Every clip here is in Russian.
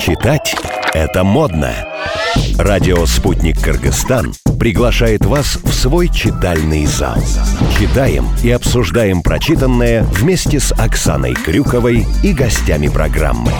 Читать – это модно. Радио «Спутник Кыргызстан» приглашает вас в свой читальный зал. Читаем и обсуждаем прочитанное вместе с Оксаной Крюковой и гостями программы.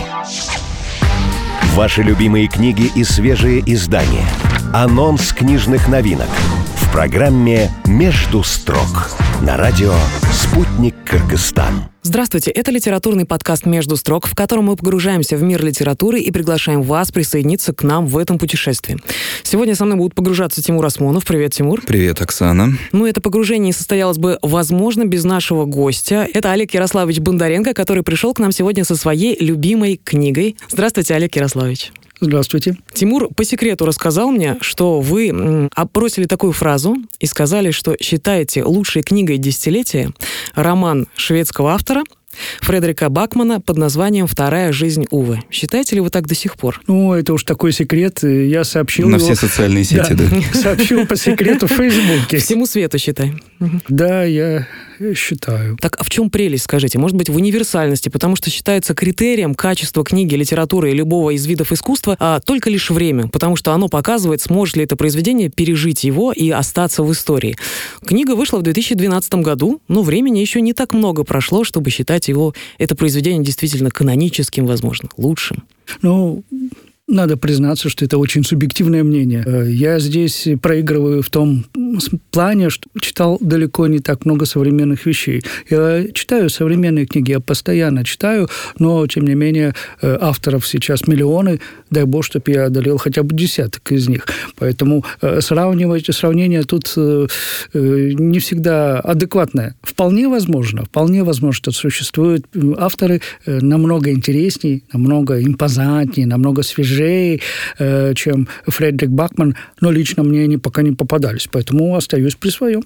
Ваши любимые книги и свежие издания. Анонс книжных новинок. В программе «Между строк» на радио «Спутник Кыргызстан». Здравствуйте, это литературный подкаст «Между строк», в котором мы погружаемся в мир литературы и приглашаем вас присоединиться к нам в этом путешествии. Сегодня со мной будут погружаться Тимур Осмонов. Привет, Тимур. Привет, Оксана. Ну, это погружение состоялось бы, возможно, без нашего гостя. Это Олег Ярославович Бондаренко, который пришел к нам сегодня со своей любимой книгой. Здравствуйте, Олег Ярославович. Здравствуйте. Тимур по секрету рассказал мне, что вы опросили такую фразу и сказали, что считаете лучшей книгой десятилетия роман шведского автора Фредерика Бакмана под названием «Вторая жизнь Увы». Считаете ли вы так до сих пор? Ну, это уж такой секрет. Я сообщил На его... все социальные сети, да. Сообщил по секрету в Фейсбуке. Всему свету, считай. Да, я считаю. Так, а в чем прелесть, скажите? Может быть, в универсальности, потому что считается критерием качества книги, литературы и любого из видов искусства а, только лишь время, потому что оно показывает, сможет ли это произведение пережить его и остаться в истории. Книга вышла в 2012 году, но времени еще не так много прошло, чтобы считать его, это произведение действительно каноническим, возможно, лучшим. Ну, надо признаться, что это очень субъективное мнение. Э, я здесь проигрываю в том плане, что читал далеко не так много современных вещей. Я читаю современные книги, я постоянно читаю, но, тем не менее, э, авторов сейчас миллионы, дай бог, чтобы я одолел хотя бы десяток из них. Поэтому э, сравнивать, сравнение тут не всегда адекватное. Вполне возможно, вполне возможно, что существуют авторы намного интереснее, намного импозантнее, намного свежее, свежее, э, чем Фредерик Бакман, но лично мне они пока не попадались, поэтому остаюсь при своем.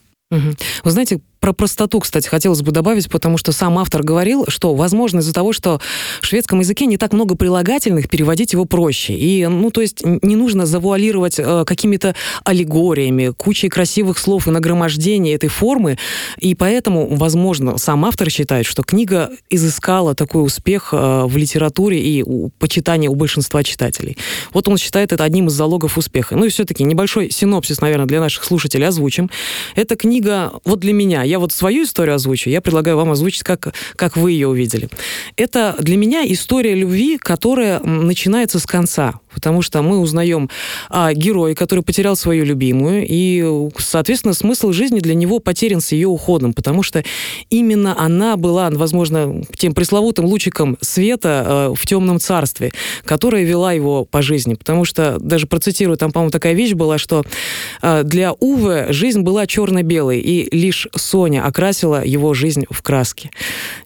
Вы знаете, про простоту, кстати, хотелось бы добавить, потому что сам автор говорил, что, возможно, из-за того, что в шведском языке не так много прилагательных, переводить его проще. И, ну, то есть не нужно завуалировать э, какими-то аллегориями, кучей красивых слов и нагромождения этой формы. И поэтому, возможно, сам автор считает, что книга изыскала такой успех э, в литературе и у почитания у большинства читателей. Вот он считает это одним из залогов успеха. Ну и все-таки небольшой синопсис, наверное, для наших слушателей озвучим. Эта книга, вот для меня, я вот свою историю озвучу, я предлагаю вам озвучить, как, как вы ее увидели. Это для меня история любви, которая начинается с конца, потому что мы узнаем о герое, который потерял свою любимую, и, соответственно, смысл жизни для него потерян с ее уходом, потому что именно она была, возможно, тем пресловутым лучиком света э, в темном царстве, которая вела его по жизни, потому что, даже процитирую, там, по-моему, такая вещь была, что э, для Увы жизнь была черно-белой, и лишь сон Соня окрасила его жизнь в краски.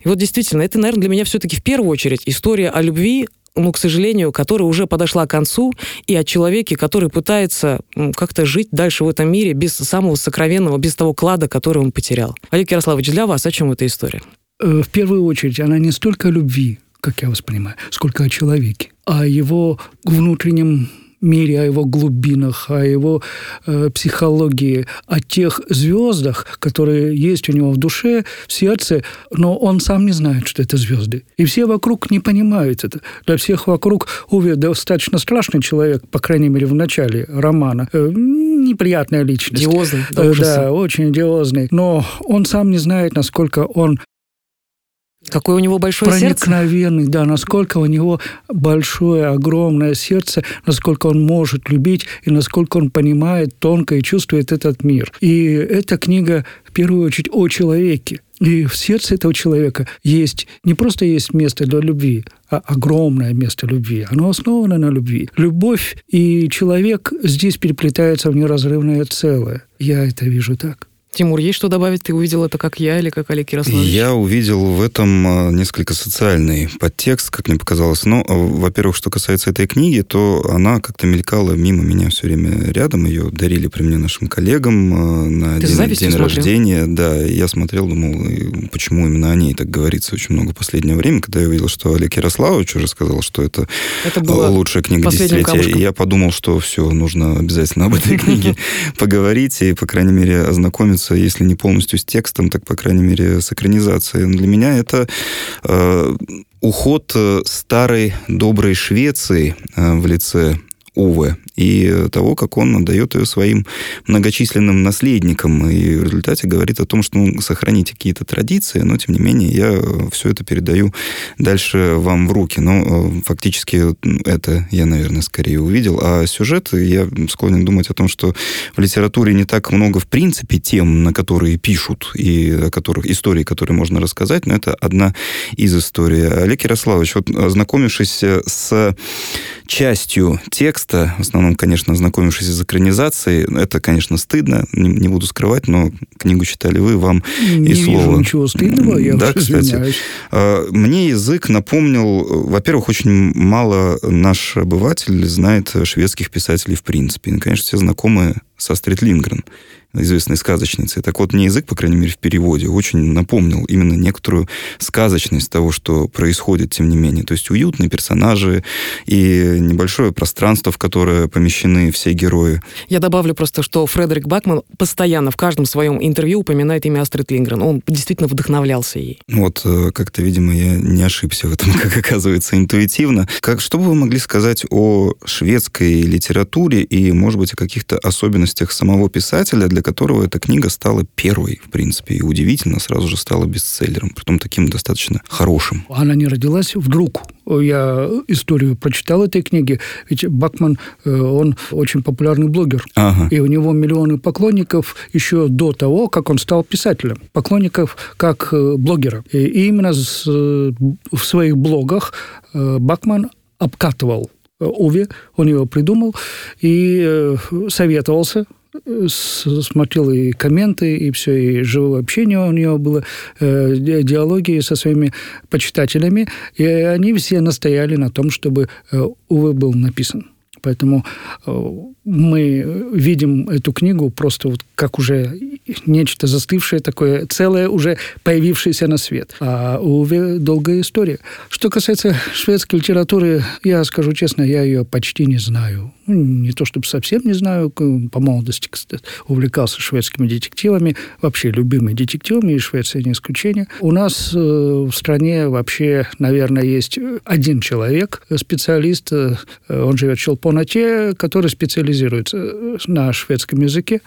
И вот действительно, это, наверное, для меня все-таки в первую очередь история о любви, ну, к сожалению, которая уже подошла к концу, и о человеке, который пытается как-то жить дальше в этом мире без самого сокровенного, без того клада, который он потерял. Олег Ярославович, для вас о чем эта история? Э, в первую очередь, она не столько о любви, как я воспринимаю, сколько о человеке, о его внутреннем мире, о его глубинах, о его э, психологии, о тех звездах, которые есть у него в душе, в сердце, но он сам не знает, что это звезды. И все вокруг не понимают это. Для всех вокруг Уве достаточно страшный человек, по крайней мере, в начале романа. Э, неприятная личность. Диозный. Э, да, очень диозный. Но он сам не знает, насколько он Какое у него большое проникновенный, сердце? да, насколько у него большое, огромное сердце, насколько он может любить и насколько он понимает тонко и чувствует этот мир. И эта книга в первую очередь о человеке. И в сердце этого человека есть не просто есть место для любви, а огромное место любви. Оно основано на любви. Любовь и человек здесь переплетаются в неразрывное целое. Я это вижу так. Тимур, есть что добавить? Ты увидел это как я или как Олег Ярославович? Я увидел в этом а, несколько социальный подтекст, как мне показалось. Но, а, во-первых, что касается этой книги, то она как-то мелькала мимо меня все время рядом. Ее дарили при мне нашим коллегам а, на Ты день, день рождения. Да, я смотрел, думал, почему именно о ней так говорится очень много в последнее время. Когда я увидел, что Олег Ярославович уже сказал, что это, это лучшая книга десятилетия, я подумал, что все, нужно обязательно об этой книге поговорить и, по крайней мере, ознакомиться ознакомиться, если не полностью с текстом, так, по крайней мере, с экранизацией. Для меня это э, уход э, старой доброй Швеции э, в лице Уве и того, как он отдает ее своим многочисленным наследникам. И в результате говорит о том, что ну, сохраните какие-то традиции, но, тем не менее, я все это передаю дальше вам в руки. Но э, фактически это я, наверное, скорее увидел. А сюжет, я склонен думать о том, что в литературе не так много, в принципе, тем, на которые пишут, и о которых, истории, которые можно рассказать, но это одна из историй. Олег Ярославович, вот ознакомившись с частью текста, в основном, конечно, ознакомившись с экранизацией, это, конечно, стыдно, не, не буду скрывать, но книгу читали вы, вам не и слово. Вижу ничего стыдного, я да, кстати. извиняюсь. А, Мне язык напомнил, во-первых, очень мало наш обыватель знает шведских писателей в принципе. И, конечно, все знакомы с Астрид Лингрен, известной сказочницей. Так вот, мне язык, по крайней мере, в переводе очень напомнил именно некоторую сказочность того, что происходит, тем не менее. То есть уютные персонажи и небольшое пространство, в которое помещены все герои. Я добавлю просто, что Фредерик Бакман постоянно в каждом своем интервью упоминает имя Астрид Лингрен. Он действительно вдохновлялся ей. Вот, э, как-то, видимо, я не ошибся в этом, как оказывается, интуитивно. Как, что бы вы могли сказать о шведской литературе и, может быть, о каких-то особенностях самого писателя, для которого эта книга стала первой, в принципе, и удивительно, сразу же стала бестселлером, притом таким достаточно хорошим. Она не родилась вдруг. Я историю прочитал этой книги. Ведь Бакман, э, он очень популярный блогер. Ага. И у него миллионы поклонников еще до того, как он стал писателем. Поклонников как э, блогера. И именно э, в своих блогах Бакман обкатывал Уве, он его придумал и советовался смотрел и комменты, и все, и живое общение у него было, э, диалоги со своими почитателями, и они все настояли на том, чтобы э, Увы был написан. Поэтому э, мы видим эту книгу просто вот как уже нечто застывшее такое, целое, уже появившееся на свет. А у Уве долгая история. Что касается шведской литературы, я скажу честно, я ее почти не знаю. Ну, не то чтобы совсем не знаю, по молодости, кстати, увлекался шведскими детективами, вообще любимыми детективами, и Швеция не исключение. У нас э, в стране вообще, наверное, есть один человек, специалист, э, он живет в Челпонате, который специализируется на шведском языке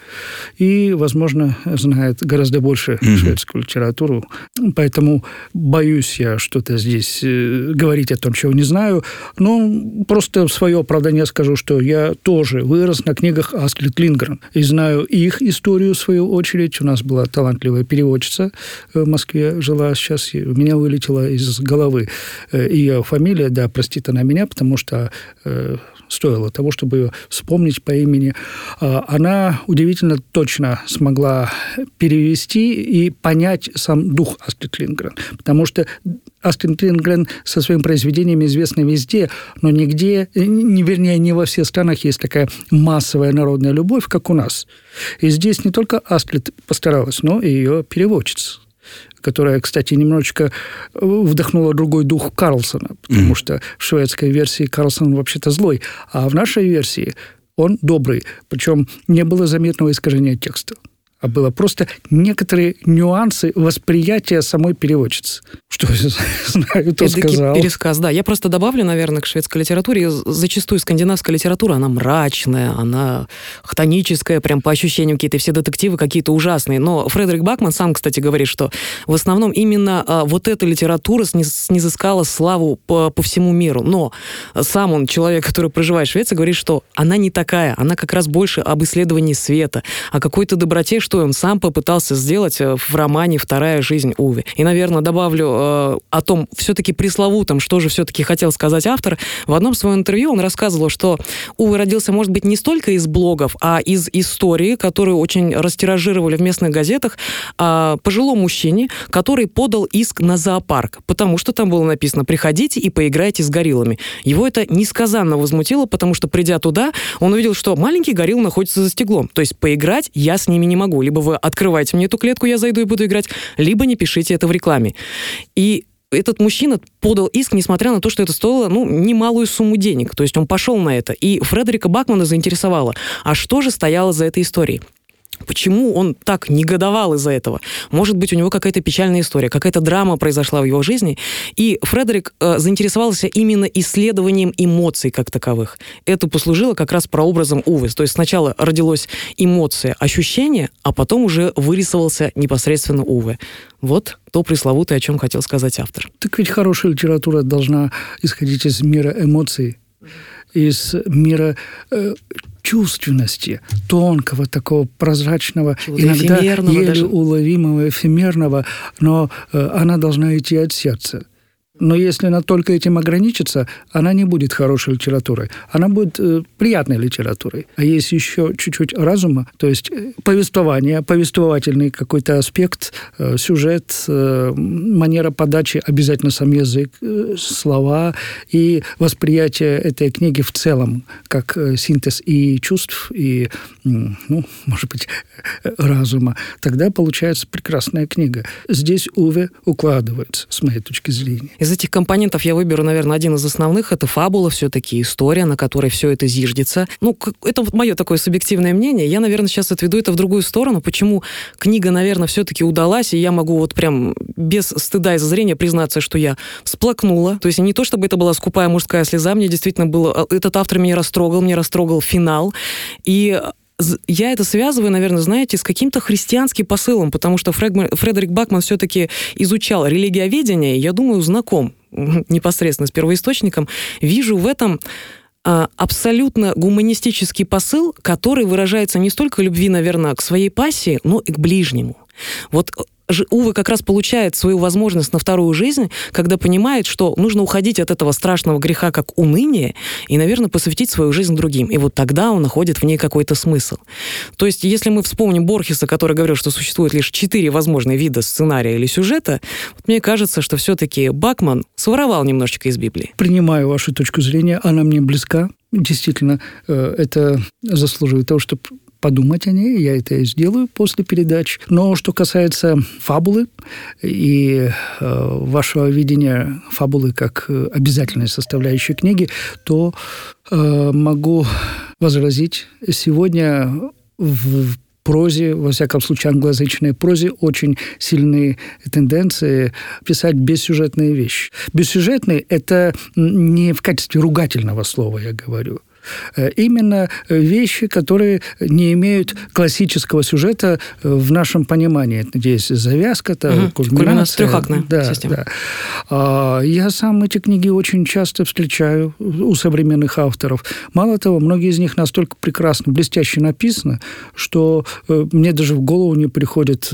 и, возможно, знает гораздо больше mm-hmm. шведскую литературу. Поэтому боюсь я что-то здесь э, говорить о том, чего не знаю. Но просто в свое оправдание скажу, что я тоже вырос на книгах Астрид Лингрен и знаю их историю, в свою очередь. У нас была талантливая переводчица в Москве, жила сейчас, у меня вылетела из головы э, ее фамилия, да, простит она меня, потому что э, стоило того, чтобы ее вспомнить по имени. А, она удивительно точно смогла перевести и понять сам дух Астрид Лингрен, потому что Астрид Лингрен со своими произведениями известна везде, но нигде, не, вернее, не во всех странах есть такая массовая народная любовь, как у нас. И здесь не только Астрид постаралась, но и ее переводчица которая, кстати, немножечко вдохнула другой дух Карлсона, потому mm-hmm. что в шведской версии Карлсон вообще-то злой, а в нашей версии он добрый, причем не было заметного искажения текста было просто некоторые нюансы восприятия самой переводчицы. Что я знаю, то сказал. пересказ, да. Я просто добавлю, наверное, к шведской литературе. Зачастую скандинавская литература, она мрачная, она хтоническая, прям по ощущениям какие-то все детективы какие-то ужасные. Но Фредерик Бакман сам, кстати, говорит, что в основном именно а, вот эта литература снизыскала славу по, по всему миру. Но сам он, человек, который проживает в Швеции, говорит, что она не такая. Она как раз больше об исследовании света, о какой-то доброте, что он сам попытался сделать э, в романе «Вторая жизнь Уве». И, наверное, добавлю э, о том все-таки пресловутом, что же все-таки хотел сказать автор. В одном своем интервью он рассказывал, что Уве родился, может быть, не столько из блогов, а из истории, которую очень растиражировали в местных газетах, о пожилом мужчине, который подал иск на зоопарк, потому что там было написано «приходите и поиграйте с гориллами». Его это несказанно возмутило, потому что, придя туда, он увидел, что маленький горилл находится за стеклом. То есть поиграть я с ними не могу. Либо вы открываете мне эту клетку, я зайду и буду играть, либо не пишите это в рекламе. И этот мужчина подал иск, несмотря на то, что это стоило, ну, немалую сумму денег. То есть он пошел на это. И Фредерика Бакмана заинтересовало, а что же стояло за этой историей? Почему он так негодовал из-за этого? Может быть, у него какая-то печальная история, какая-то драма произошла в его жизни. И Фредерик э, заинтересовался именно исследованием эмоций как таковых. Это послужило как раз прообразом Увы. То есть сначала родилось эмоция, ощущение, а потом уже вырисовался непосредственно Увы. Вот то пресловутое, о чем хотел сказать автор. Так ведь хорошая литература должна исходить из мира эмоций, из мира э, чувственности, тонкого, такого прозрачного, иногда еле даже. уловимого, эфемерного, но э, она должна идти от сердца. Но если она только этим ограничится, она не будет хорошей литературой. Она будет э, приятной литературой. А есть еще чуть-чуть разума, то есть э, повествование, повествовательный какой-то аспект, э, сюжет, э, манера подачи, обязательно сам язык, э, слова и восприятие этой книги в целом, как э, синтез и чувств, и, ну, может быть, э, разума. Тогда получается прекрасная книга. Здесь Уве укладывается, с моей точки зрения. Этих компонентов я выберу, наверное, один из основных. Это фабула все-таки, история, на которой все это зиждется. Ну, это вот мое такое субъективное мнение. Я, наверное, сейчас отведу это в другую сторону. Почему книга, наверное, все-таки удалась, и я могу вот прям без стыда и зазрения признаться, что я всплакнула. То есть не то, чтобы это была скупая мужская слеза, мне действительно было... Э, этот автор меня растрогал, мне растрогал финал. И я это связываю, наверное, знаете, с каким-то христианским посылом, потому что Фредерик Бакман все-таки изучал религиоведение, я думаю, знаком непосредственно с первоисточником, вижу в этом а, абсолютно гуманистический посыл, который выражается не столько любви, наверное, к своей пассии, но и к ближнему. Вот Увы как раз получает свою возможность на вторую жизнь, когда понимает, что нужно уходить от этого страшного греха, как уныние, и, наверное, посвятить свою жизнь другим. И вот тогда он находит в ней какой-то смысл. То есть, если мы вспомним Борхеса, который говорил, что существует лишь четыре возможные вида сценария или сюжета, вот мне кажется, что все-таки Бакман своровал немножечко из Библии. Принимаю вашу точку зрения, она мне близка. Действительно, э, это заслуживает того, чтобы подумать о ней, я это и сделаю после передач. Но что касается фабулы и э, вашего видения фабулы как обязательной составляющей книги, то э, могу возразить, сегодня в прозе, во всяком случае англоязычной прозе, очень сильные тенденции писать бессюжетные вещи. Бессюжетный – это не в качестве ругательного слова я говорю – Э, именно вещи, которые не имеют классического сюжета э, в нашем понимании. Здесь завязка, то угу. кульминация. Трехактная да, система. Да. А, я сам эти книги очень часто встречаю у современных авторов. Мало того, многие из них настолько прекрасно, блестяще написаны, что э, мне даже в голову не приходит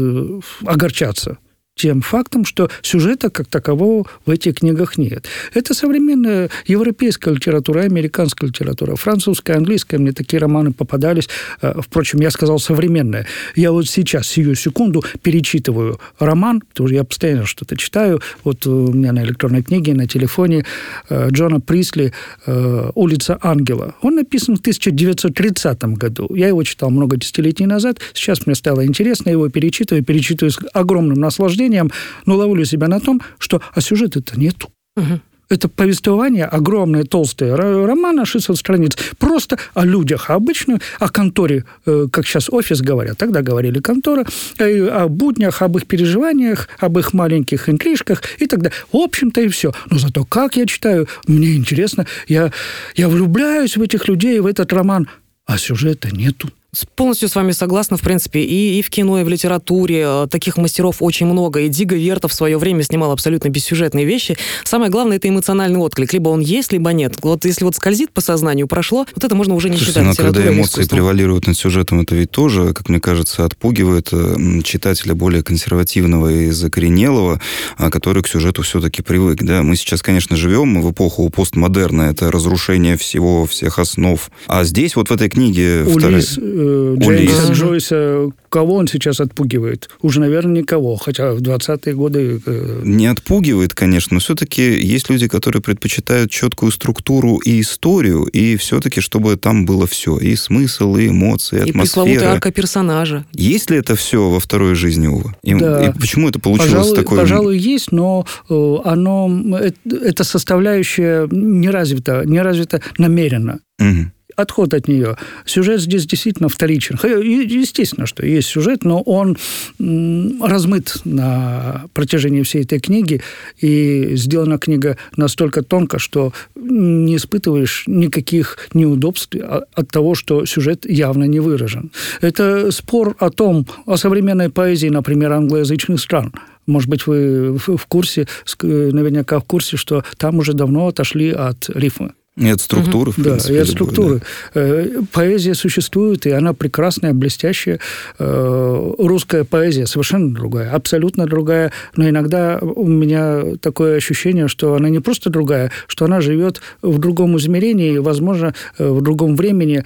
огорчаться тем фактом, что сюжета как такового в этих книгах нет. Это современная европейская литература, американская литература, французская, английская. Мне такие романы попадались. Э, впрочем, я сказал современная. Я вот сейчас, сию секунду, перечитываю роман, потому что я постоянно что-то читаю. Вот у меня на электронной книге, на телефоне э, Джона Присли э, «Улица ангела». Он написан в 1930 году. Я его читал много десятилетий назад. Сейчас мне стало интересно его перечитываю, перечитываю с огромным наслаждением чтением, но ловлю себя на том, что а сюжета-то нету. Угу. Это повествование, огромное, толстое, роман на 600 страниц, просто о людях, обычно о конторе, э, как сейчас офис говорят, тогда говорили контора, э, о буднях, об их переживаниях, об их маленьких интрижках и так далее. В общем-то и все. Но зато как я читаю, мне интересно, я, я влюбляюсь в этих людей, в этот роман, а сюжета нету. Полностью с вами согласна, в принципе, и, и в кино, и в литературе. Э, таких мастеров очень много. И Дига Вертов в свое время снимал абсолютно бессюжетные вещи. Самое главное, это эмоциональный отклик. Либо он есть, либо нет. Вот если вот скользит по сознанию, прошло, вот это можно уже не Слушайте, считать но когда эмоции превалируют над сюжетом, это ведь тоже, как мне кажется, отпугивает э, читателя более консервативного и закоренелого, а, который к сюжету все-таки привык. Да? Мы сейчас, конечно, живем в эпоху постмодерна. Это разрушение всего, всех основ. А здесь вот в этой книге... Улис, вторая... Э, Джеймса Джойса, кого он сейчас отпугивает? Уже, наверное, никого, хотя в 20-е годы... Э, Не отпугивает, конечно, но все-таки есть люди, которые предпочитают четкую структуру и историю, и все-таки, чтобы там было все, и смысл, и эмоции, и атмосфера. И пресловутая арка персонажа. Есть ли это все во второй жизни, Ува? И, да. и почему это получилось пожалуй, такое? Пожалуй, есть, но э, оно, э, эта составляющая не развита, не развита намеренно. Угу отход от нее. Сюжет здесь действительно вторичен. Естественно, что есть сюжет, но он размыт на протяжении всей этой книги, и сделана книга настолько тонко, что не испытываешь никаких неудобств от того, что сюжет явно не выражен. Это спор о том, о современной поэзии, например, англоязычных стран. Может быть, вы в курсе, наверняка в курсе, что там уже давно отошли от рифма. И от структуры, угу. в принципе. Да, и от структуры. Да. Э, поэзия существует, и она прекрасная, блестящая. Э, русская поэзия совершенно другая, абсолютно другая. Но иногда у меня такое ощущение, что она не просто другая, что она живет в другом измерении, возможно, э, в другом времени,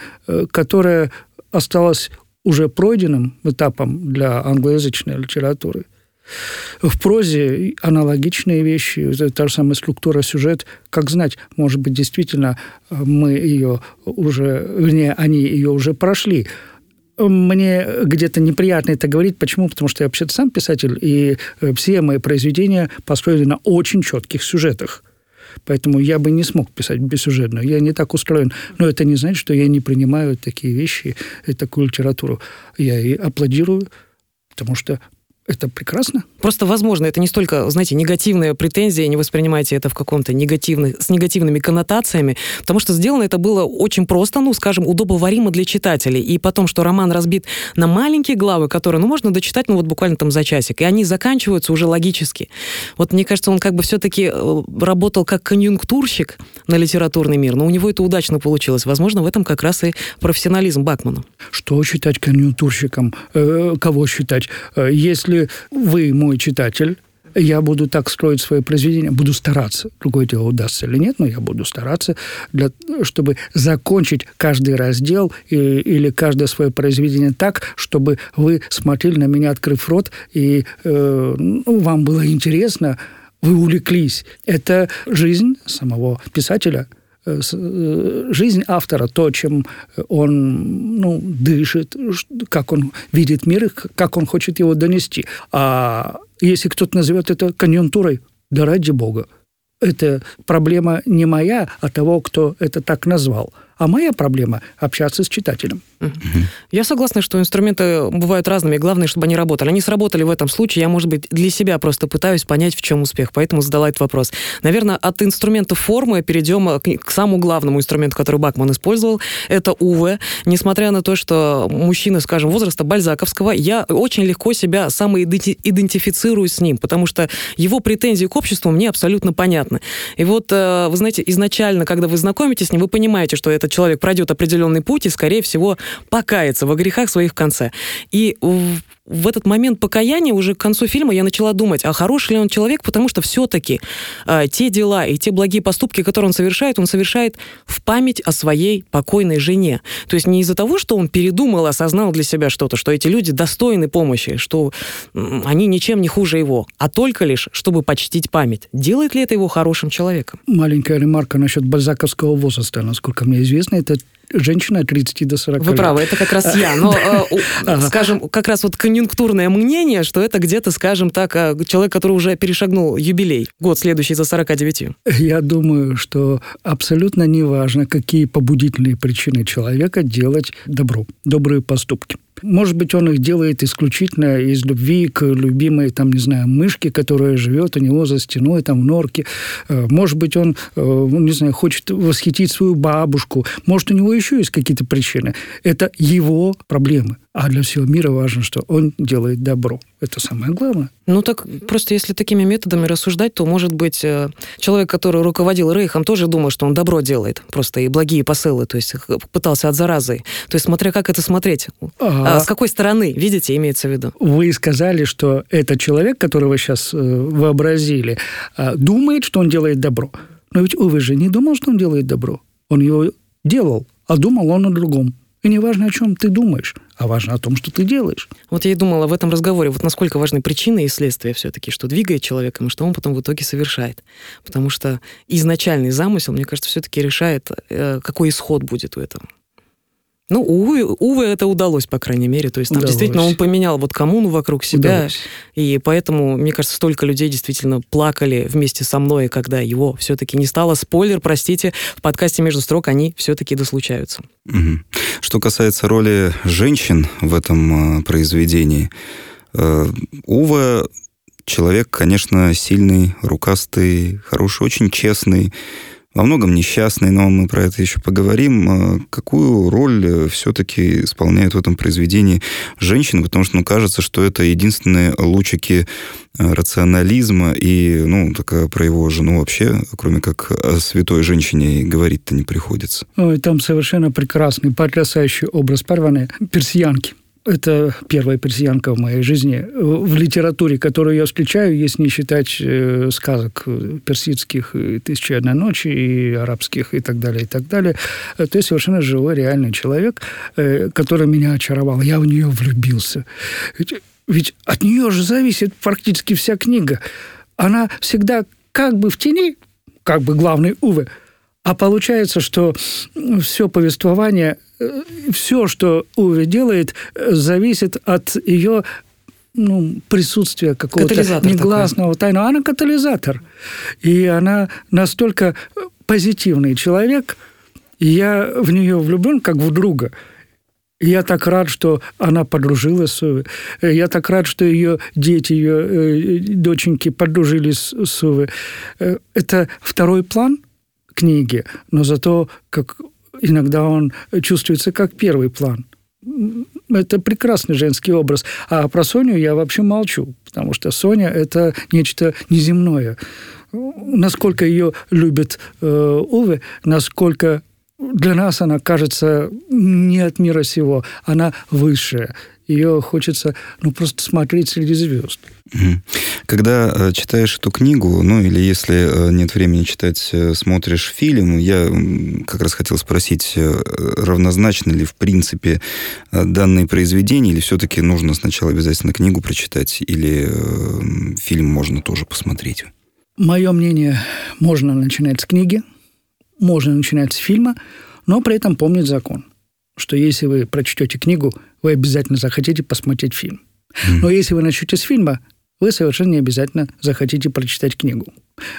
которое осталось уже пройденным этапом для англоязычной литературы. В прозе аналогичные вещи, та же самая структура, сюжет. Как знать, может быть, действительно э, мы ее уже, вернее, они ее уже прошли. Мне где-то неприятно это говорить. Почему? Потому что я вообще-то сам писатель, и э, все мои произведения построены на очень четких сюжетах. Поэтому я бы не смог писать бессюжетно. Я не так устроен. Но это не значит, что я не принимаю такие вещи, и такую литературу. Я и аплодирую, потому что это прекрасно. Просто, возможно, это не столько, знаете, негативная претензия, не воспринимайте это в каком-то негативных, с негативными коннотациями, потому что сделано это было очень просто, ну, скажем, удобоваримо для читателей. И потом, что роман разбит на маленькие главы, которые, ну, можно дочитать, ну, вот буквально там за часик, и они заканчиваются уже логически. Вот мне кажется, он как бы все-таки э, работал как конъюнктурщик на литературный мир, но у него это удачно получилось. Возможно, в этом как раз и профессионализм Бакмана. Что считать конъюнктурщиком? Э, кого считать? Э, если если вы мой читатель, я буду так строить свое произведение, буду стараться. Другое дело, удастся или нет, но я буду стараться, для, чтобы закончить каждый раздел и, или каждое свое произведение так, чтобы вы смотрели на меня, открыв рот, и э, ну, вам было интересно, вы увлеклись. Это жизнь самого писателя – жизнь автора, то, чем он ну, дышит, как он видит мир, как он хочет его донести. А если кто-то назовет это конъюнктурой, да ради бога. Это проблема не моя, а того, кто это так назвал. А моя проблема – общаться с читателем. Я согласна, что инструменты бывают разными, главное, чтобы они работали. Они сработали в этом случае, я, может быть, для себя просто пытаюсь понять, в чем успех, поэтому задала этот вопрос. Наверное, от инструмента формы перейдем к, к самому главному инструменту, который Бакман использовал, это УВ. Несмотря на то, что мужчина, скажем, возраста Бальзаковского, я очень легко себя самоидентифицирую с ним, потому что его претензии к обществу мне абсолютно понятны. И вот, э, вы знаете, изначально, когда вы знакомитесь с ним, вы понимаете, что этот человек пройдет определенный путь и, скорее всего, покаяться во грехах своих в конце. И в этот момент покаяния уже к концу фильма я начала думать, а хороший ли он человек, потому что все-таки э, те дела и те благие поступки, которые он совершает, он совершает в память о своей покойной жене. То есть не из-за того, что он передумал, осознал для себя что-то, что эти люди достойны помощи, что они ничем не хуже его, а только лишь, чтобы почтить память. Делает ли это его хорошим человеком? Маленькая ремарка насчет бальзаковского возраста. Насколько мне известно, это женщина от 30 до 40 Вы лет. правы, это как раз я. Но, э, скажем, как раз вот конъюнктурное мнение, что это где-то, скажем так, э, человек, который уже перешагнул юбилей, год следующий за 49. Я думаю, что абсолютно неважно, какие побудительные причины человека делать добро, добрые поступки. Может быть, он их делает исключительно из любви к любимой, там, не знаю, мышке, которая живет у него за стеной, там, в норке. Э, может быть, он, не знаю, хочет восхитить свою бабушку. Может, у него еще есть какие-то причины. Это его проблемы. А для всего мира важно, что он делает добро. Это самое главное. Ну так просто если такими методами рассуждать, то, может быть, э, человек, который руководил Рейхом, тоже думал, что он добро делает. Просто и благие посылы, то есть пытался от заразы. То есть смотря как это смотреть. А, с какой стороны, видите, имеется в виду. Вы сказали, что этот человек, которого сейчас э, вообразили, э, думает, что он делает добро. Но ведь вы же не думал, что он делает добро. Он его делал а думал он о другом. И не важно, о чем ты думаешь, а важно о том, что ты делаешь. Вот я и думала в этом разговоре, вот насколько важны причины и следствия все-таки, что двигает человеком, и что он потом в итоге совершает. Потому что изначальный замысел, мне кажется, все-таки решает, э, какой исход будет у этого. Ну, Увы, Увы это удалось, по крайней мере. То есть там Удалось. действительно он поменял вот коммуну вокруг себя. Удалось. И поэтому, мне кажется, столько людей действительно плакали вместе со мной, когда его все-таки не стало. Спойлер, простите, в подкасте «Между строк» они все-таки дослучаются. Мгм. Что касается роли женщин в этом э, произведении, э, Ува человек, конечно, сильный, рукастый, хороший, очень честный, во многом несчастный, но мы про это еще поговорим. Э, Какую роль все-таки исполняют в этом произведении женщины? Потому что, ну, кажется, что это единственные лучики э, рационализма, и, ну, такая про его жену вообще, кроме как о святой женщине, говорить-то не приходится. Ой, там совершенно прекрасный, потрясающий образ порванной персиянки. Это первая персиянка в моей жизни. В литературе, которую я встречаю, если не считать э, сказок э, персидских и «Тысячи и одна ночи», и арабских, и так далее, и так далее, э, то есть совершенно живой, реальный человек, э, который меня очаровал. Я в нее влюбился. Ведь, ведь от нее же зависит практически вся книга. Она всегда как бы в тени, как бы главный Уве, а получается, что все повествование, все, что Уве делает, зависит от ее ну, присутствия какого-то негласного тайного. Она катализатор. И она настолько позитивный человек, и я в нее влюблен как в друга. И я так рад, что она подружилась с Уве. Я так рад, что ее дети, ее э, доченьки подружились с Уве. Э, Это второй план книги, но зато как иногда он чувствуется как первый план. Это прекрасный женский образ. А про Соню я вообще молчу, потому что Соня – это нечто неземное. Насколько ее любит э, Уве, насколько для нас она кажется не от мира сего, она высшая. Ее хочется ну, просто смотреть среди звезд. Когда э, читаешь эту книгу, ну или если э, нет времени читать, э, смотришь фильм, я как раз хотел спросить, равнозначно ли в принципе данные произведения, или все-таки нужно сначала обязательно книгу прочитать, или фильм можно тоже посмотреть? Мое мнение, можно начинать с книги, можно начинать с фильма, но при этом помнить закон, что если вы прочтете книгу, вы обязательно захотите посмотреть фильм. Но если вы начнете с фильма, вы совершенно не обязательно захотите прочитать книгу.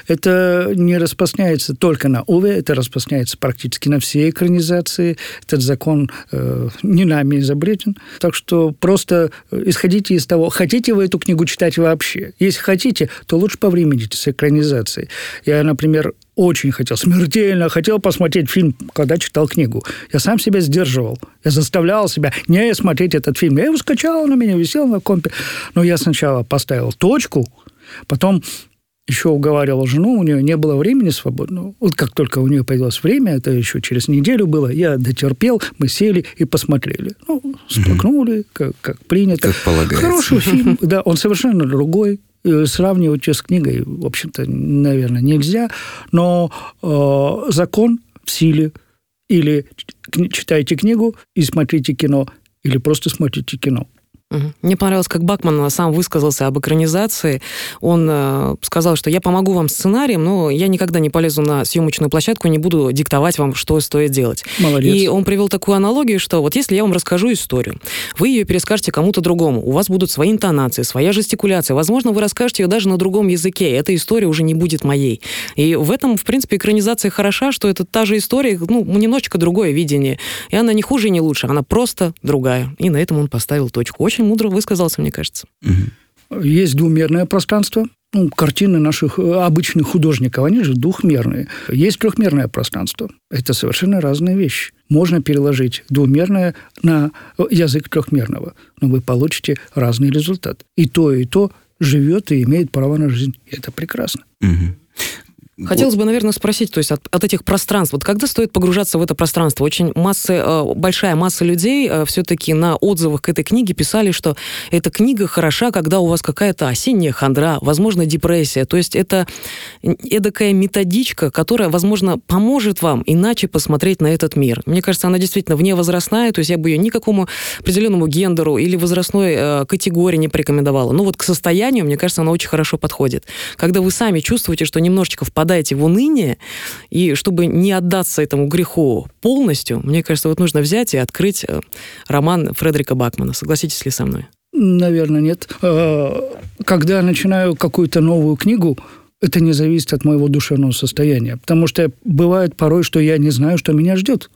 Это не распространяется только на Уве, это распространяется практически на все экранизации. Этот закон э, не нами изобретен. Так что просто э, исходите из того, хотите вы эту книгу читать вообще. Если хотите, то лучше повремените с экранизацией. Я, например, очень хотел, смертельно хотел посмотреть фильм, когда читал книгу. Я сам себя сдерживал. Я заставлял себя не смотреть этот фильм. Я его скачал, на меня висел на компе. Но я сначала поставил точку, потом еще уговаривал жену, у нее не было времени свободного. Вот как только у нее появилось время, это еще через неделю было, я дотерпел, мы сели и посмотрели. Ну, сплакнули, как, как принято. Как полагается. Хороший фильм, да, он совершенно другой. Э, Сравнивать ее с книгой, в общем-то, наверное, нельзя. Но э, закон в силе. Или читайте книгу и смотрите кино, или просто смотрите кино. Мне понравилось, как Бакман сам высказался об экранизации. Он э, сказал, что я помогу вам сценарием, но я никогда не полезу на съемочную площадку, не буду диктовать вам, что стоит делать. Молодец. И он привел такую аналогию, что вот если я вам расскажу историю, вы ее перескажете кому-то другому, у вас будут свои интонации, своя жестикуляция, возможно, вы расскажете ее даже на другом языке, и эта история уже не будет моей. И в этом, в принципе, экранизация хороша, что это та же история, ну, немножечко другое видение. И она не хуже и не лучше, она просто другая. И на этом он поставил точку. Очень мудро высказался, мне кажется. Есть двумерное пространство. Ну, картины наших э, обычных художников, они же двухмерные. Есть трехмерное пространство. Это совершенно разные вещи. Можно переложить двумерное на язык трехмерного, но вы получите разный результат. И то, и то живет и имеет право на жизнь. И это прекрасно. Мгм. Хотелось бы, наверное, спросить, то есть от, от этих пространств, вот когда стоит погружаться в это пространство? Очень масса, э, большая масса людей э, все-таки на отзывах к этой книге писали, что эта книга хороша, когда у вас какая-то осенняя хандра, возможно, депрессия. То есть это эдакая методичка, которая, возможно, поможет вам иначе посмотреть на этот мир. Мне кажется, она действительно вневозрастная, то есть я бы ее никакому определенному гендеру или возрастной э, категории не порекомендовала. Но вот к состоянию, мне кажется, она очень хорошо подходит. Когда вы сами чувствуете, что немножечко впадаете впадаете в уныние, и чтобы не отдаться этому греху полностью, мне кажется, вот нужно взять и открыть э, роман Фредерика Бакмана. Согласитесь ли со мной? Наверное, нет. Э, когда я начинаю какую-то новую книгу, это не зависит от моего душевного состояния. Потому что бывает порой, что я не знаю, что меня ждет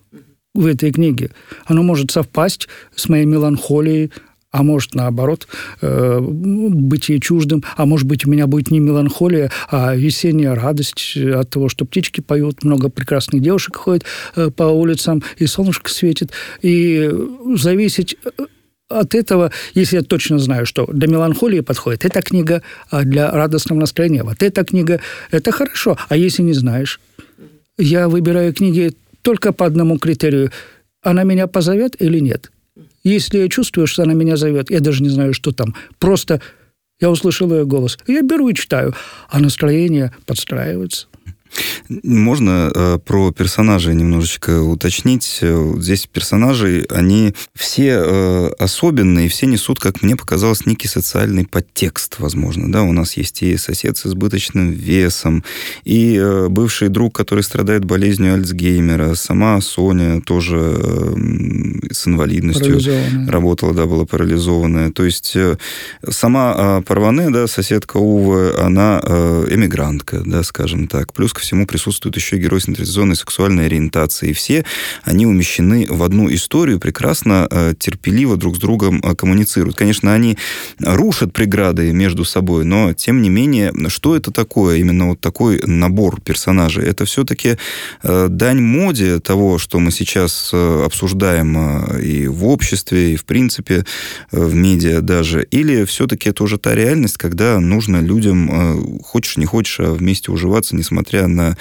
в этой книге. Оно может совпасть с моей меланхолией, а может, наоборот, э, быть ей чуждым, а может быть, у меня будет не меланхолия, а весенняя радость от того, что птички поют, много прекрасных девушек ходят э, по улицам, и солнышко светит. И зависеть э, от этого, если я точно знаю, что для меланхолии подходит эта книга, а для радостного настроения вот эта книга, это хорошо. А если не знаешь, я выбираю книги только по одному критерию. Она меня позовет или нет? Если я чувствую, что она меня зовет, я даже не знаю, что там. Просто я услышал ее голос. Я беру и читаю, а настроение подстраивается. Можно э, про персонажей немножечко уточнить. Э, здесь персонажи, они все э, особенные, все несут, как мне показалось, некий социальный подтекст, возможно. Да, у нас есть и сосед с избыточным весом, и э, бывший друг, который страдает болезнью Альцгеймера, сама Соня тоже э, с инвалидностью работала, да, была парализованная. То есть э, сама э, Парване, да, соседка Увы, она э, эмигрантка, да, скажем так. Плюс ко всему присутствует еще герой с интенсивной сексуальной ориентацией. И все они умещены в одну историю, прекрасно, э, терпеливо друг с другом э, коммуницируют. Конечно, они рушат преграды между собой, но, тем не менее, что это такое, именно вот такой набор персонажей? Это все-таки э, дань моде того, что мы сейчас обсуждаем и в обществе, и, в принципе, в медиа даже, или все-таки это уже та реальность, когда нужно людям, хочешь не хочешь, а вместе уживаться, несмотря на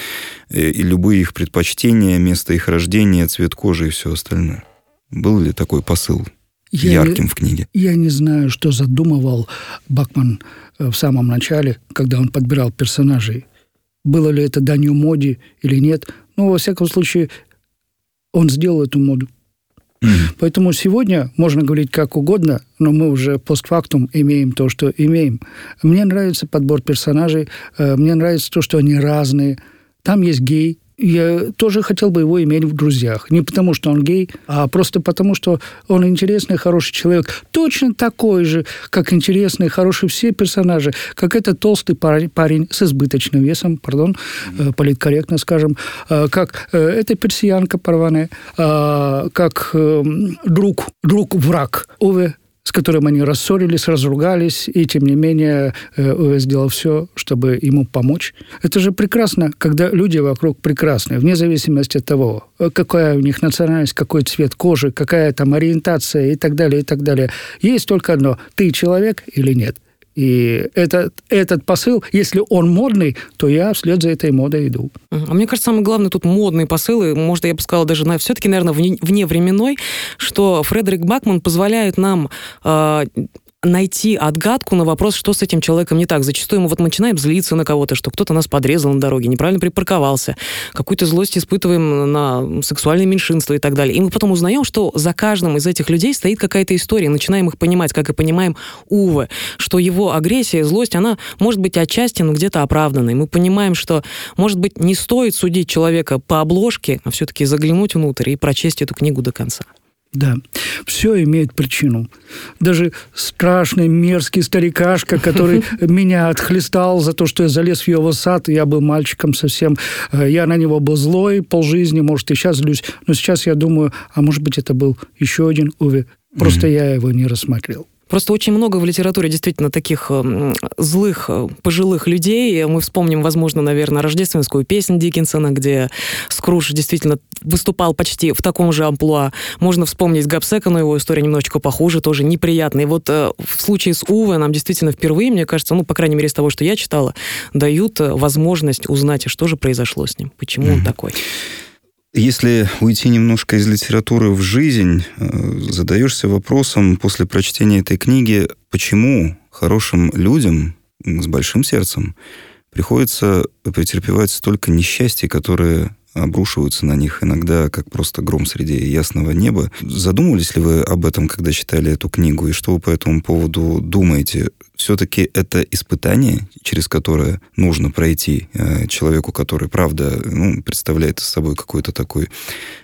э, и любые их предпочтения, место их рождения, цвет кожи и все остальное. Был ли такой посыл я ярким не, в книге? Я не знаю, что задумывал Бакман э, в самом начале, когда он подбирал персонажей. Было ли это данью моде или нет. Но, во всяком случае, он сделал эту моду. Mm-hmm. Поэтому сегодня можно говорить как угодно, но мы уже постфактум имеем то, что имеем. Мне нравится подбор персонажей, э, мне нравится то, что они разные. Там есть гей, я тоже хотел бы его иметь в друзьях. Не потому, что он гей, а просто потому, что он интересный, хороший человек. Точно такой же, как интересный, хороший все персонажи, как этот толстый парень, с избыточным весом, пардон, mm-hmm. политкорректно скажем, э, как э, эта персиянка порваная, как друг, друг-враг Уве с которым они рассорились, разругались, и тем не менее ОВ сделал все, чтобы ему помочь. Это же прекрасно, когда люди вокруг прекрасны, вне зависимости от того, какая у них национальность, какой цвет кожи, какая там ориентация и так далее, и так далее. Есть только одно – ты человек или нет. И этот, этот посыл, если он модный, то я вслед за этой модой иду. А мне кажется, самый главный тут модный посыл, и, может, я бы сказала, даже все-таки, наверное, вне, вне временной, что Фредерик Бакман позволяет нам э, найти отгадку на вопрос, что с этим человеком не так. Зачастую мы вот начинаем злиться на кого-то, что кто-то нас подрезал на дороге, неправильно припарковался, какую-то злость испытываем на сексуальное меньшинство и так далее. И мы потом узнаем, что за каждым из этих людей стоит какая-то история, начинаем их понимать, как и понимаем Увы, что его агрессия, злость, она может быть отчасти, но где-то оправданной. Мы понимаем, что, может быть, не стоит судить человека по обложке, а все-таки заглянуть внутрь и прочесть эту книгу до конца. Да, все имеет причину. Даже страшный мерзкий старикашка, который меня отхлестал за то, что я залез в его сад, я был мальчиком совсем, э, я на него был злой полжизни, может, и сейчас злюсь, но сейчас я думаю, а может быть, это был еще один Уве, просто я его не рассмотрел. Просто очень много в литературе действительно таких э, злых э, пожилых людей. Мы вспомним, возможно, наверное, рождественскую песню Диккенсона, где Скрудж действительно выступал почти в таком же амплуа. Можно вспомнить Габсека, но его история немножечко похуже, тоже неприятная. И вот э, в случае с Уве нам действительно впервые, мне кажется, ну, по крайней мере, из того, что я читала, дают возможность узнать, что же произошло с ним, почему mm-hmm. он такой. Если уйти немножко из литературы в жизнь, э, задаешься вопросом после прочтения этой книги, почему хорошим людям с большим сердцем приходится претерпевать столько несчастий, которые обрушиваются на них иногда как просто гром среди ясного неба. Задумывались ли вы об этом, когда читали эту книгу, и что вы по этому поводу думаете? все-таки это испытание, через которое нужно пройти э, человеку, который, правда, ну, представляет собой какой-то такой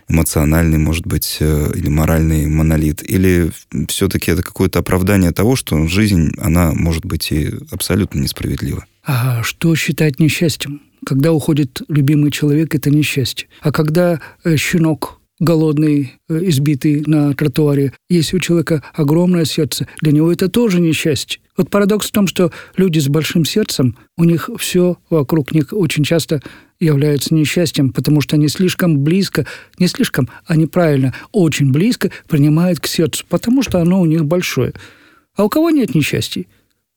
эмоциональный, может быть, э, или моральный монолит, или все-таки это какое-то оправдание того, что жизнь, она может быть и абсолютно несправедлива. А что считать несчастьем? Когда уходит любимый человек, это несчастье. А когда э, щенок голодный, э, избитый на тротуаре. Если у человека огромное сердце, для него это тоже несчастье. Вот парадокс в том, что люди с большим сердцем, у них все вокруг них очень часто является несчастьем, потому что они слишком близко, не слишком, а неправильно, очень близко принимают к сердцу, потому что оно у них большое. А у кого нет несчастья?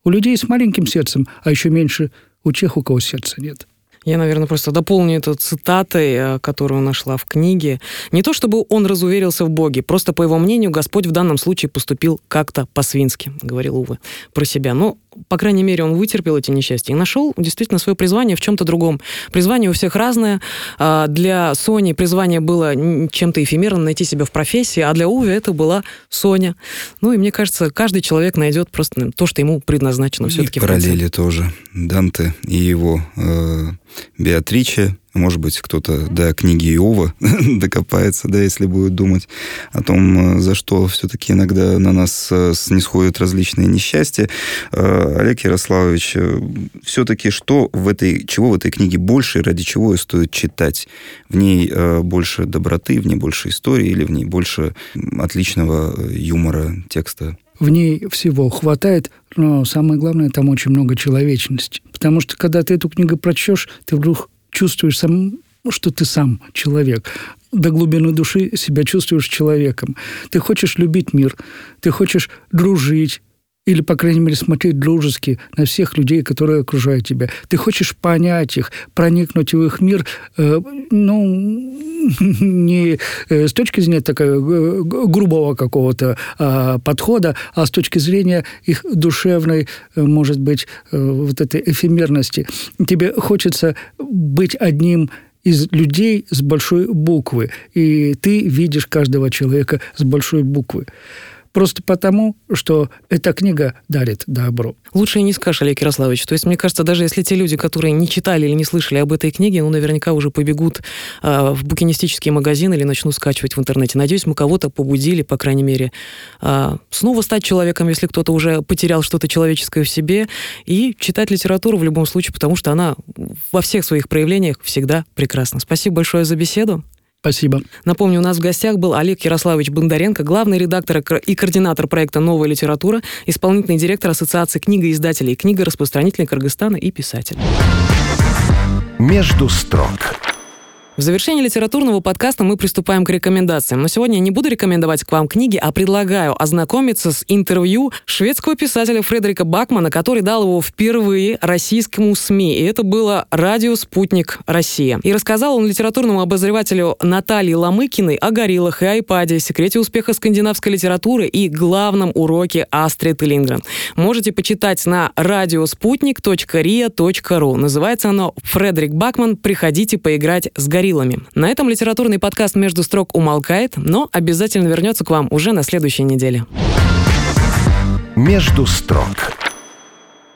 У людей с маленьким сердцем, а еще меньше у тех, у кого сердца нет. Я, наверное, просто дополню это цитатой, э, которую нашла в книге. Не то чтобы он разуверился в Боге, просто, по его мнению, Господь в данном случае поступил как-то по-свински, говорил Увы про себя. Но по крайней мере, он вытерпел эти несчастья и нашел действительно свое призвание в чем-то другом. Призвание у всех разное. А, для Сони призвание было чем-то эфемерным найти себя в профессии, а для Уви это была Соня. Ну и мне кажется, каждый человек найдет просто то, что ему предназначено. Все-таки и параллели тоже. Данте и его э, Беатриче может быть, кто-то до книги Иова докопается, да, если будет думать о том, э, за что все-таки иногда на нас э, снисходят различные несчастья. Э, Олег Ярославович, все-таки что в этой, чего в этой книге больше, ради чего ее стоит читать? В ней больше доброты, в ней больше истории или в ней больше отличного юмора текста? В ней всего хватает, но самое главное, там очень много человечности. Потому что, когда ты эту книгу прочтешь, ты вдруг чувствуешь сам, что ты сам человек. До глубины души себя чувствуешь человеком. Ты хочешь любить мир, ты хочешь дружить, или, по крайней мере, смотреть дружески на всех людей, которые окружают тебя. Ты хочешь понять их, проникнуть в их мир, э, ну, не э, с точки зрения такого грубого какого-то э, подхода, а с точки зрения их душевной, э, может быть, э, вот этой эфемерности. Тебе хочется быть одним из людей с большой буквы, и ты видишь каждого человека с большой буквы. Просто потому, что эта книга дарит добро. Лучше и не скажешь, Олег Ярославович. То есть, мне кажется, даже если те люди, которые не читали или не слышали об этой книге, ну, наверняка уже побегут э, в букинистический магазин или начнут скачивать в интернете. Надеюсь, мы кого-то побудили, по крайней мере, э, снова стать человеком, если кто-то уже потерял что-то человеческое в себе, и читать литературу в любом случае, потому что она во всех своих проявлениях всегда прекрасна. Спасибо большое за беседу. Спасибо. Напомню, у нас в гостях был Олег Ярославович Бондаренко, главный редактор и координатор проекта «Новая литература», исполнительный директор Ассоциации книгоиздателей, книгораспространителей Кыргызстана и писатель. «Между строк» В завершении литературного подкаста мы приступаем к рекомендациям. Но сегодня я не буду рекомендовать к вам книги, а предлагаю ознакомиться с интервью шведского писателя Фредерика Бакмана, который дал его впервые российскому СМИ. И это было радио «Спутник Россия». И рассказал он литературному обозревателю Наталье Ломыкиной о гориллах и айпаде, секрете успеха скандинавской литературы и главном уроке Астрид Лингрен. Можете почитать на радиоспутник.ria.ру. Называется оно «Фредерик Бакман. Приходите поиграть с гориллами» гориллами. На этом литературный подкаст «Между строк» умолкает, но обязательно вернется к вам уже на следующей неделе. «Между строк»